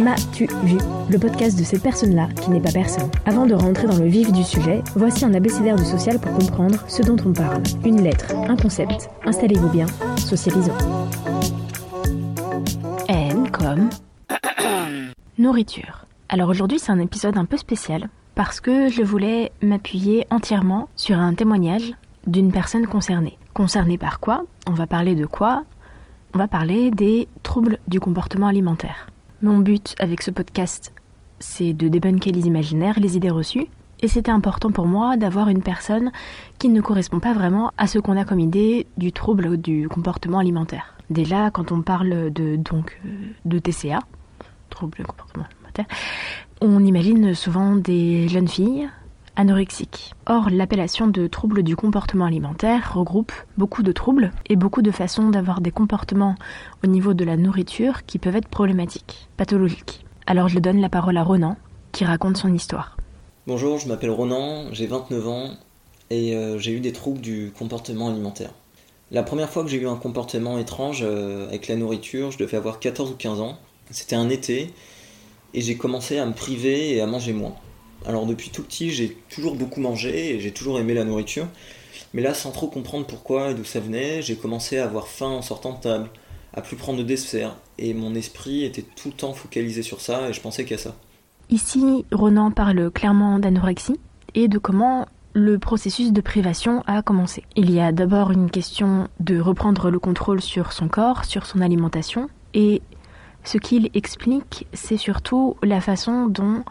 M'as-tu vu? Le podcast de cette personne-là qui n'est pas personne. Avant de rentrer dans le vif du sujet, voici un abécédaire du social pour comprendre ce dont on parle. Une lettre, un concept. Installez-vous bien, socialisons. N comme nourriture. Alors aujourd'hui c'est un épisode un peu spécial parce que je voulais m'appuyer entièrement sur un témoignage d'une personne concernée. Concernée par quoi? On va parler de quoi? On va parler des troubles du comportement alimentaire. Mon but avec ce podcast, c'est de débunker les imaginaires, les idées reçues, et c'était important pour moi d'avoir une personne qui ne correspond pas vraiment à ce qu'on a comme idée du trouble du comportement alimentaire. Déjà, quand on parle de, donc, de TCA, trouble du comportement alimentaire, on imagine souvent des jeunes filles anorexiques. Or, l'appellation de trouble du comportement alimentaire regroupe beaucoup de troubles et beaucoup de façons d'avoir des comportements au niveau de la nourriture qui peuvent être problématiques, pathologiques. Alors je donne la parole à Ronan, qui raconte son histoire. Bonjour, je m'appelle Ronan, j'ai 29 ans et euh, j'ai eu des troubles du comportement alimentaire. La première fois que j'ai eu un comportement étrange euh, avec la nourriture, je devais avoir 14 ou 15 ans. C'était un été et j'ai commencé à me priver et à manger moins. Alors depuis tout petit, j'ai toujours beaucoup mangé et j'ai toujours aimé la nourriture. Mais là, sans trop comprendre pourquoi et d'où ça venait, j'ai commencé à avoir faim en sortant de table, à plus prendre de dessert. Et mon esprit était tout le temps focalisé sur ça et je pensais qu'à ça. Ici, Ronan parle clairement d'anorexie et de comment le processus de privation a commencé. Il y a d'abord une question de reprendre le contrôle sur son corps, sur son alimentation, et ce qu'il explique, c'est surtout la façon dont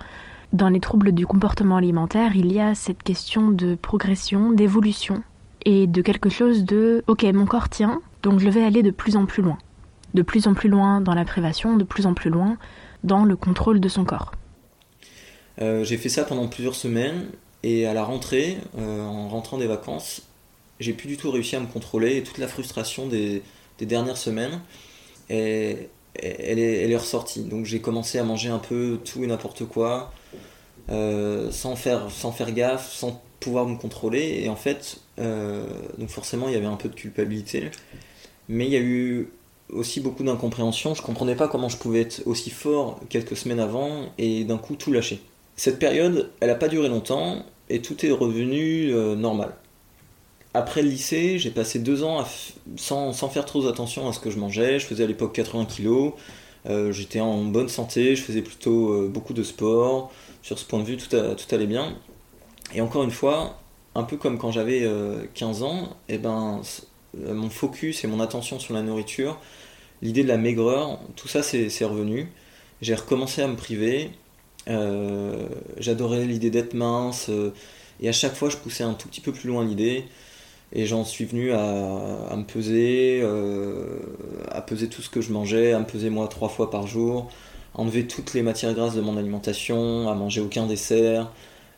dans les troubles du comportement alimentaire, il y a cette question de progression, d'évolution et de quelque chose de OK, mon corps tient, donc je vais aller de plus en plus loin. De plus en plus loin dans la privation, de plus en plus loin dans le contrôle de son corps. Euh, j'ai fait ça pendant plusieurs semaines et à la rentrée, euh, en rentrant des vacances, j'ai plus du tout réussi à me contrôler et toute la frustration des, des dernières semaines, est, elle, est, ressortie. Donc j'ai commencé à manger un peu tout et n'importe quoi, euh, sans, faire, sans faire gaffe, sans pouvoir me contrôler. Et en fait, euh, donc forcément, il y avait un peu de culpabilité. Mais il y a eu aussi beaucoup d'incompréhension. Je comprenais pas comment je pouvais être aussi fort quelques semaines avant et d'un coup tout lâcher. Cette période, elle n'a pas duré longtemps et tout est revenu euh, normal. Après le lycée, j'ai passé deux ans sans, sans, faire trop attention à ce que je mangeais. Je faisais à l'époque 80 kilos. J'étais en bonne santé, je faisais plutôt beaucoup de sport sur ce point de vue, tout, allait bien. Et encore une fois, un peu comme quand j'avais 15 euh, ans, eh ben, euh, mon focus et mon attention sur la nourriture, l'idée de la maigreur, tout ça c'est revenu. J'ai recommencé à me priver. Euh, j'adorais l'idée d'être mince. et à chaque fois, je poussais un tout petit peu plus loin l'idée. Et j'en suis venu à, à me peser, à peser tout ce que je mangeais, à me peser moi trois fois par jour, enlever toutes les matières grasses de mon alimentation, à manger aucun dessert.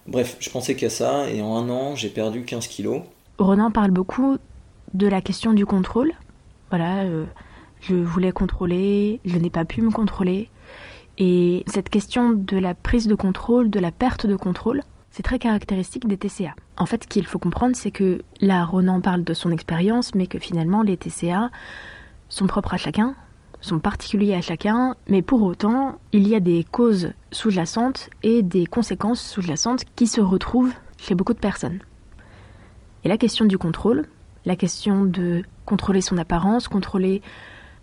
Bref, je pensais qu'à ça et en un an, j'ai perdu 15 kilos. Ronan parle beaucoup de la question du contrôle. Voilà, euh, je voulais contrôler, je n'ai pas pu me contrôler. Et cette question de la prise de contrôle, de la perte de contrôle, c'est très caractéristique des TCA. En fait, ce qu'il faut comprendre, c'est que là, Ronan parle de son expérience, mais que finalement, les TCA sont propres à chacun, sont particuliers à chacun, mais pour autant, il y a des causes sous-jacentes et des conséquences sous-jacentes qui se retrouvent chez beaucoup de personnes. Et la question du contrôle, la question de contrôler son apparence, contrôler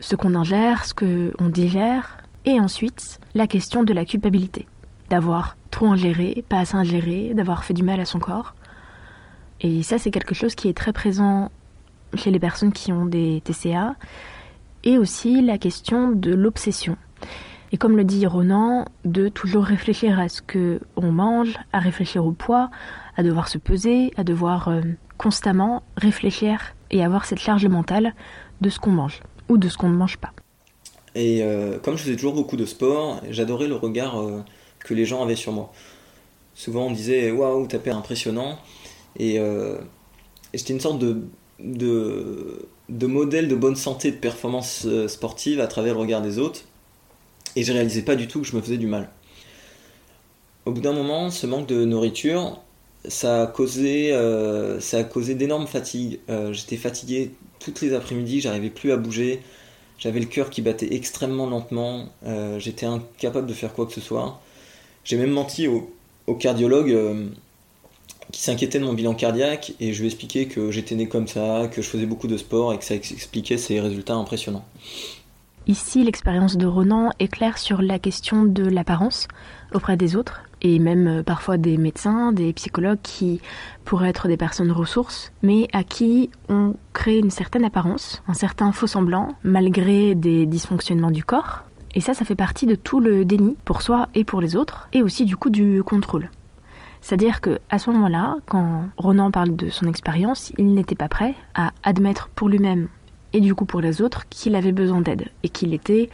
ce qu'on ingère, ce qu'on digère, et ensuite la question de la culpabilité, d'avoir trop ingéré, pas assez ingéré, d'avoir fait du mal à son corps. Et ça, c'est quelque chose qui est très présent chez les personnes qui ont des TCA, et aussi la question de l'obsession. Et comme le dit Ronan, de toujours réfléchir à ce que on mange, à réfléchir au poids, à devoir se peser, à devoir euh, constamment réfléchir et avoir cette charge mentale de ce qu'on mange ou de ce qu'on ne mange pas. Et euh, comme je faisais toujours beaucoup de sport, j'adorais le regard euh, que les gens avaient sur moi. Souvent on disait waouh, t'as père impressionnant. Et, j'étais une sorte de, de, modèle de bonne santé, de performance sportive à travers le regard des autres. Et je réalisais pas du tout que je me faisais du mal. Au bout d'un moment, ce manque de nourriture, ça a causé, euh, ça a causé d'énormes fatigues. Euh, j'étais fatigué toutes les après-midi, j'arrivais plus à bouger, j'avais le cœur qui battait extrêmement lentement, euh, j'étais incapable de faire quoi que ce soit. J'ai même menti au cardiologue qui s'inquiétait de mon bilan cardiaque et je lui ai expliqué que j'étais né comme ça, que je faisais beaucoup de sport et que ça expliquait ces résultats impressionnants. Ici, l'expérience de Ronan est claire sur la question de l'apparence auprès des autres et même euh, parfois des médecins, des psychologues qui pourraient être des personnes ressources, mais à qui on crée une certaine apparence, un certain faux semblant, malgré des dysfonctionnements du corps. Et ça, ça fait partie de tout le déni pour soi et pour les autres, et aussi du coup du contrôle. C'est-à-dire que à ce moment-là, quand Ronan parle de son expérience, il n'était pas prêt à admettre pour lui-même et du coup pour les autres qu'il avait besoin d'aide et qu'il était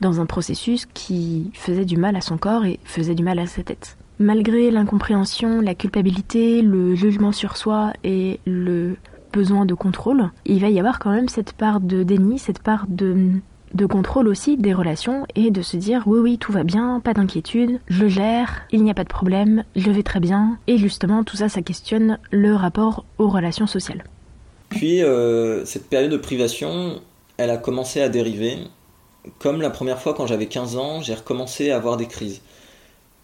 dans un processus qui faisait du mal à son corps et faisait du mal à sa tête. Malgré l'incompréhension, la culpabilité, le jugement sur soi et le besoin de contrôle, il va y avoir quand même cette part de déni, cette part de, de contrôle aussi des relations et de se dire oui oui tout va bien, pas d'inquiétude, je gère, il n'y a pas de problème, je vais très bien et justement tout ça ça questionne le rapport aux relations sociales. Puis euh, cette période de privation, elle a commencé à dériver. Comme la première fois quand j'avais 15 ans, j'ai recommencé à avoir des crises.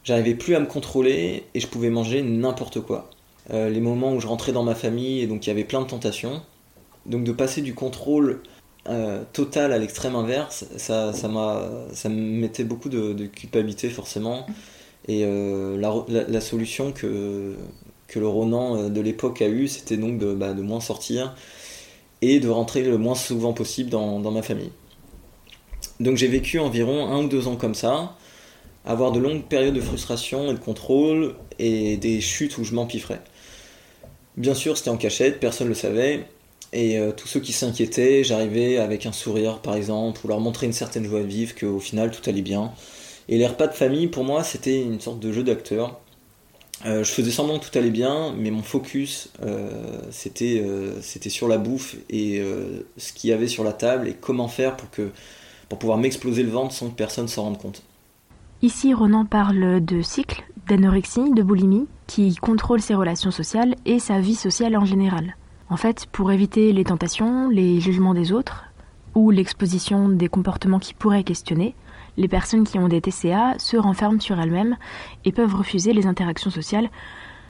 J'arrivais plus à me contrôler et je pouvais manger n'importe quoi. Euh, les moments où je rentrais dans ma famille et donc il y avait plein de tentations. Donc de passer du contrôle euh, total à l'extrême inverse, ça, ça, ça me mettait beaucoup de, culpabilité forcément. Et la, solution que, que le Ronan euh, de l'époque a eu, c'était donc de, bah, de, moins sortir et de rentrer le moins souvent possible dans, ma famille. Donc j'ai vécu environ un ou deux ans comme ça, avoir de longues périodes de frustration et de contrôle et des chutes où je m'empiffrais. Bien sûr, c'était en cachette, personne ne le savait, et euh, tous ceux qui s'inquiétaient, j'arrivais avec un sourire par exemple, ou leur montrer une certaine joie de vivre, qu'au final tout allait bien. Et les repas de famille, pour moi, c'était une sorte de jeu d'acteur. Euh, je faisais semblant que tout allait bien, mais mon focus c'était euh, c'était sur la bouffe et ce qu'il y avait sur la table et comment faire pour que pour pouvoir m'exploser le ventre sans que personne s'en rende compte. Ici, Ronan parle de cycle, d'anorexie, de boulimie, qui contrôle ses relations sociales et sa vie sociale en général. En fait, pour éviter les tentations, les jugements des autres, ou l'exposition des comportements qui pourraient questionner, les personnes qui ont des TCA se renferment sur elles-mêmes et peuvent refuser les interactions sociales,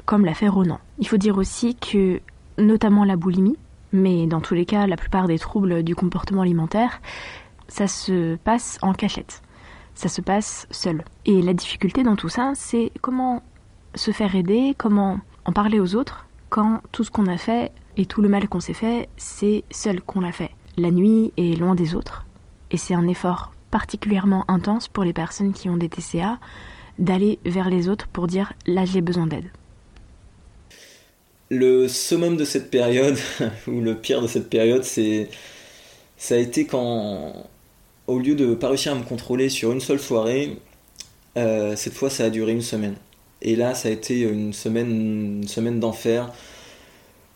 comme l'a fait Ronan. Il faut dire aussi que, notamment la boulimie, mais dans tous les cas, la plupart des troubles du comportement alimentaire, ça se passe en cachette. Ça se passe seul. Et la difficulté dans tout ça, c'est comment se faire aider, comment en parler aux autres, quand tout ce qu'on a fait et tout le mal qu'on s'est fait, c'est seul qu'on l'a fait. La nuit est loin des autres. Et c'est un effort particulièrement intense pour les personnes qui ont des TCA d'aller vers les autres pour dire là j'ai besoin d'aide. Le summum de cette période, ou le pire de cette période, c'est ça a été quand, au lieu de pas réussir à me contrôler sur une seule soirée, euh, cette fois ça a duré une semaine. Et là, ça a été une semaine, une semaine d'enfer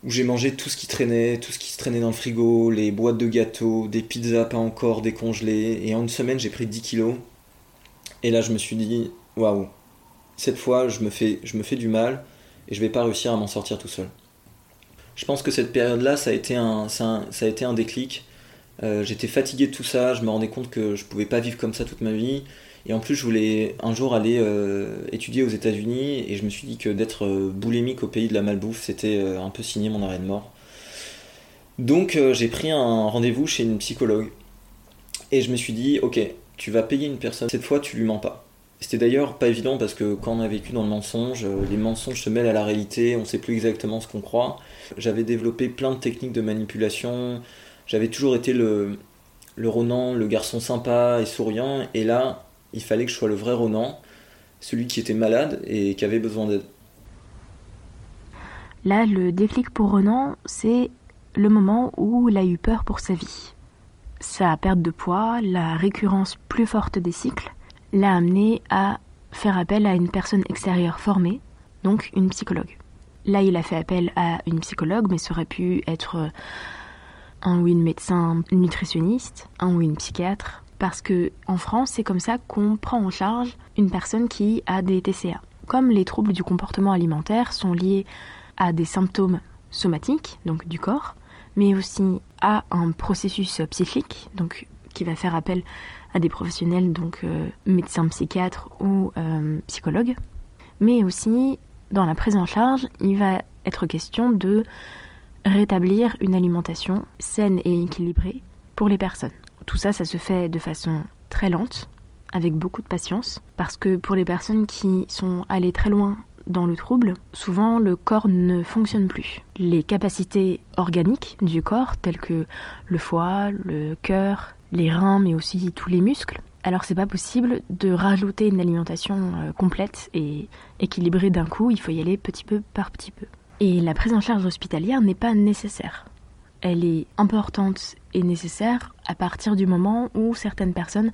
où j'ai mangé tout ce qui traînait, tout ce qui se traînait dans le frigo, les boîtes de gâteaux, des pizzas pas encore décongelées. Et en une semaine, j'ai pris 10 kilos. Et là, je me suis dit, waouh, cette fois, je me, fais, du mal et je vais pas réussir à m'en sortir tout seul. Je pense que cette période-là, ça, a été un, ça, a été un déclic. Euh, j'étais fatigué de tout ça, je me rendais compte que je pouvais pas vivre comme ça toute ma vie. Et en plus, je voulais un jour aller euh, étudier aux États-Unis et je me suis dit que d'être euh, boulémique au pays de la malbouffe, c'était euh, un peu signer mon arrêt de mort. Donc j'ai pris un rendez-vous chez une psychologue et je me suis dit, ok, tu vas payer une personne, cette fois tu lui mens pas. C'était d'ailleurs pas évident parce que quand on a vécu dans le mensonge, les mensonges se mêlent à la réalité, on sait plus exactement ce qu'on croit. J'avais développé plein de techniques de manipulation, j'avais toujours été le, le Ronan, le garçon sympa et souriant, et là, il fallait que je sois le vrai Ronan, celui qui était malade et qui avait besoin d'aide. Là, le déclic pour Ronan, c'est le moment où il a eu peur pour sa vie. Sa perte de poids, la récurrence plus forte des cycles, l'a amené à faire appel à une personne extérieure formée, donc une psychologue. Là, il a fait appel à une psychologue, mais ça aurait pu être un ou une médecin nutritionniste, un ou une psychiatre, parce que en France, c'est comme ça qu'on prend en charge une personne qui a des TCA. Comme les troubles du comportement alimentaire sont liés à des symptômes somatiques, donc du corps, mais aussi à un processus psychique, donc qui va faire appel à des professionnels, donc euh, médecins psychiatres ou euh, psychologues, mais aussi dans la prise en charge, il va être question de rétablir une alimentation saine et équilibrée pour les personnes. Tout ça, ça se fait de façon très lente, avec beaucoup de patience, parce que pour les personnes qui sont allées très loin dans le trouble, souvent le corps ne fonctionne plus. Les capacités organiques du corps, telles que le foie, le cœur, les reins, mais aussi tous les muscles, alors c'est pas possible de rajouter une alimentation euh, complète et équilibrée d'un coup, il faut y aller petit peu par petit peu. Et la prise en charge hospitalière n'est pas nécessaire. Elle est importante nécessaire à partir du moment où certaines personnes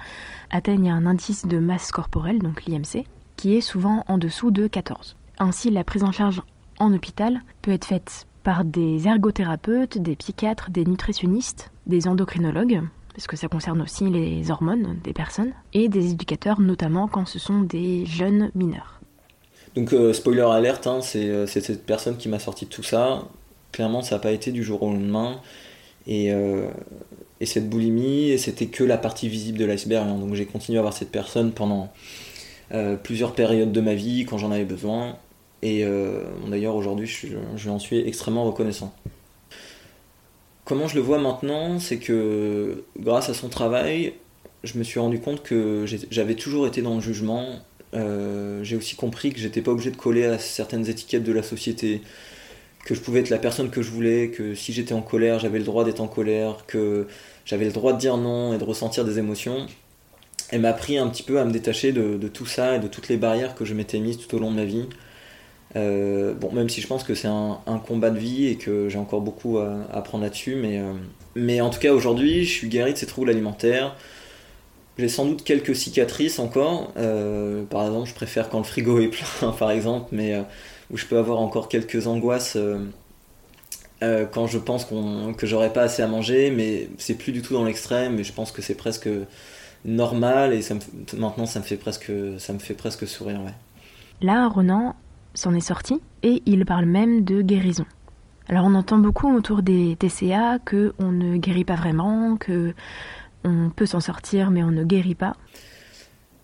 atteignent un indice de masse corporelle, donc l'IMC, qui est souvent en dessous de 14. Ainsi, la prise en charge en hôpital peut être faite par des ergothérapeutes, des psychiatres, des nutritionnistes, des endocrinologues, parce que ça concerne aussi les hormones des personnes, et des éducateurs, notamment quand ce sont des jeunes mineurs. Donc euh, spoiler alerte, hein, euh, c'est cette personne qui m'a sorti de tout ça. Clairement, ça n'a pas été du jour au lendemain. Et, euh, et cette boulimie, c'était que la partie visible de l'iceberg. Hein. Donc j'ai continué à avoir cette personne pendant plusieurs périodes de ma vie quand j'en avais besoin. Et d'ailleurs aujourd'hui, je, je en suis extrêmement reconnaissant. Comment je le vois maintenant, c'est que grâce à son travail, je me suis rendu compte que j'avais toujours été dans le jugement euh, j'ai aussi compris que j'étais pas obligé de coller à certaines étiquettes de la société, que je pouvais être la personne que je voulais, que si j'étais en colère, j'avais le droit d'être en colère, que j'avais le droit de dire non et de ressentir des émotions. Elle m'a appris un petit peu à me détacher de, tout ça et de toutes les barrières que je m'étais mises tout au long de ma vie. Euh, bon, même si je pense que c'est un, combat de vie et que j'ai encore beaucoup à, apprendre là-dessus, mais, euh, mais en tout cas aujourd'hui, je suis guéri de ces troubles alimentaires. J'ai sans doute quelques cicatrices encore. Euh, par exemple, je préfère quand le frigo est plein, par exemple, mais où je peux avoir encore quelques angoisses euh, quand je pense que j'aurais pas assez à manger, mais c'est plus du tout dans l'extrême. Et je pense que c'est presque normal et ça maintenant ça me fait presque sourire. Là, Ronan s'en est sorti et il parle même de guérison. Alors on entend beaucoup autour des TCA que on ne guérit pas vraiment, que on peut s'en sortir mais on ne guérit pas.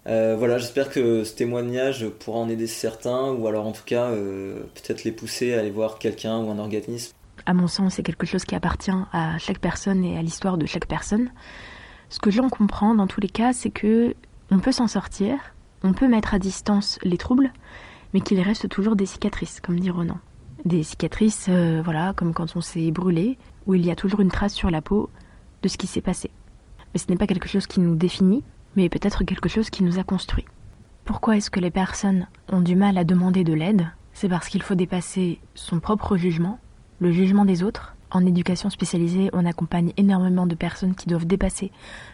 Euh, voilà, j'espère que ce témoignage pourra en aider certains, ou alors en tout cas euh, peut-être les pousser à aller voir quelqu'un ou un organisme. À mon sens, c'est quelque chose qui appartient à chaque personne et à l'histoire de chaque personne. Ce que j'en comprends dans tous les cas, c'est que on peut s'en sortir, on peut mettre à distance les troubles, mais qu'il reste toujours des cicatrices, comme dit Ronan. Des cicatrices, euh, voilà, comme quand on s'est brûlé, où il y a toujours une trace sur la peau de ce qui s'est passé mais ce n'est pas quelque chose qui nous définit, mais peut-être quelque chose qui nous a construit. Pourquoi est-ce que les personnes ont du mal à demander de l'aide? C'est parce qu'il faut dépasser son propre jugement, le jugement des autres. En éducation spécialisée, on accompagne énormément de personnes qui doivent dépasser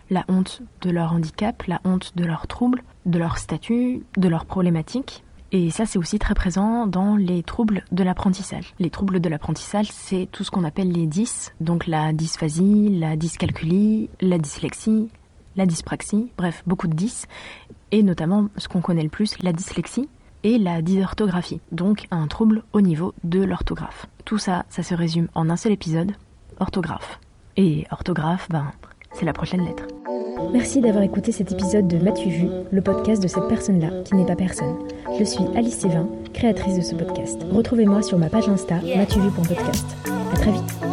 la honte de leur handicap, la honte de leurs troubles, de leur statut, de leurs problématiques. Et ça, c'est aussi très présent dans les troubles de l'apprentissage. Les troubles de l'apprentissage, c'est tout ce qu'on appelle les dys, donc la dysphasie, la dyscalculie, la dyslexie, la dyspraxie, bref, beaucoup de dys, et notamment ce qu'on connaît le plus, la dyslexie et la dysorthographie, donc un trouble au niveau de l'orthographe. Tout ça, ça se résume en un seul épisode, orthographe. Et orthographe, ben, c'est la prochaine lettre. Merci d'avoir écouté cet épisode de M'as-tu vu, le podcast de cette personne-là qui n'est pas personne. Je suis Alice Sévin, créatrice de ce podcast. Retrouvez-moi sur ma page Insta, m'as-tu vu.podcast. À très vite.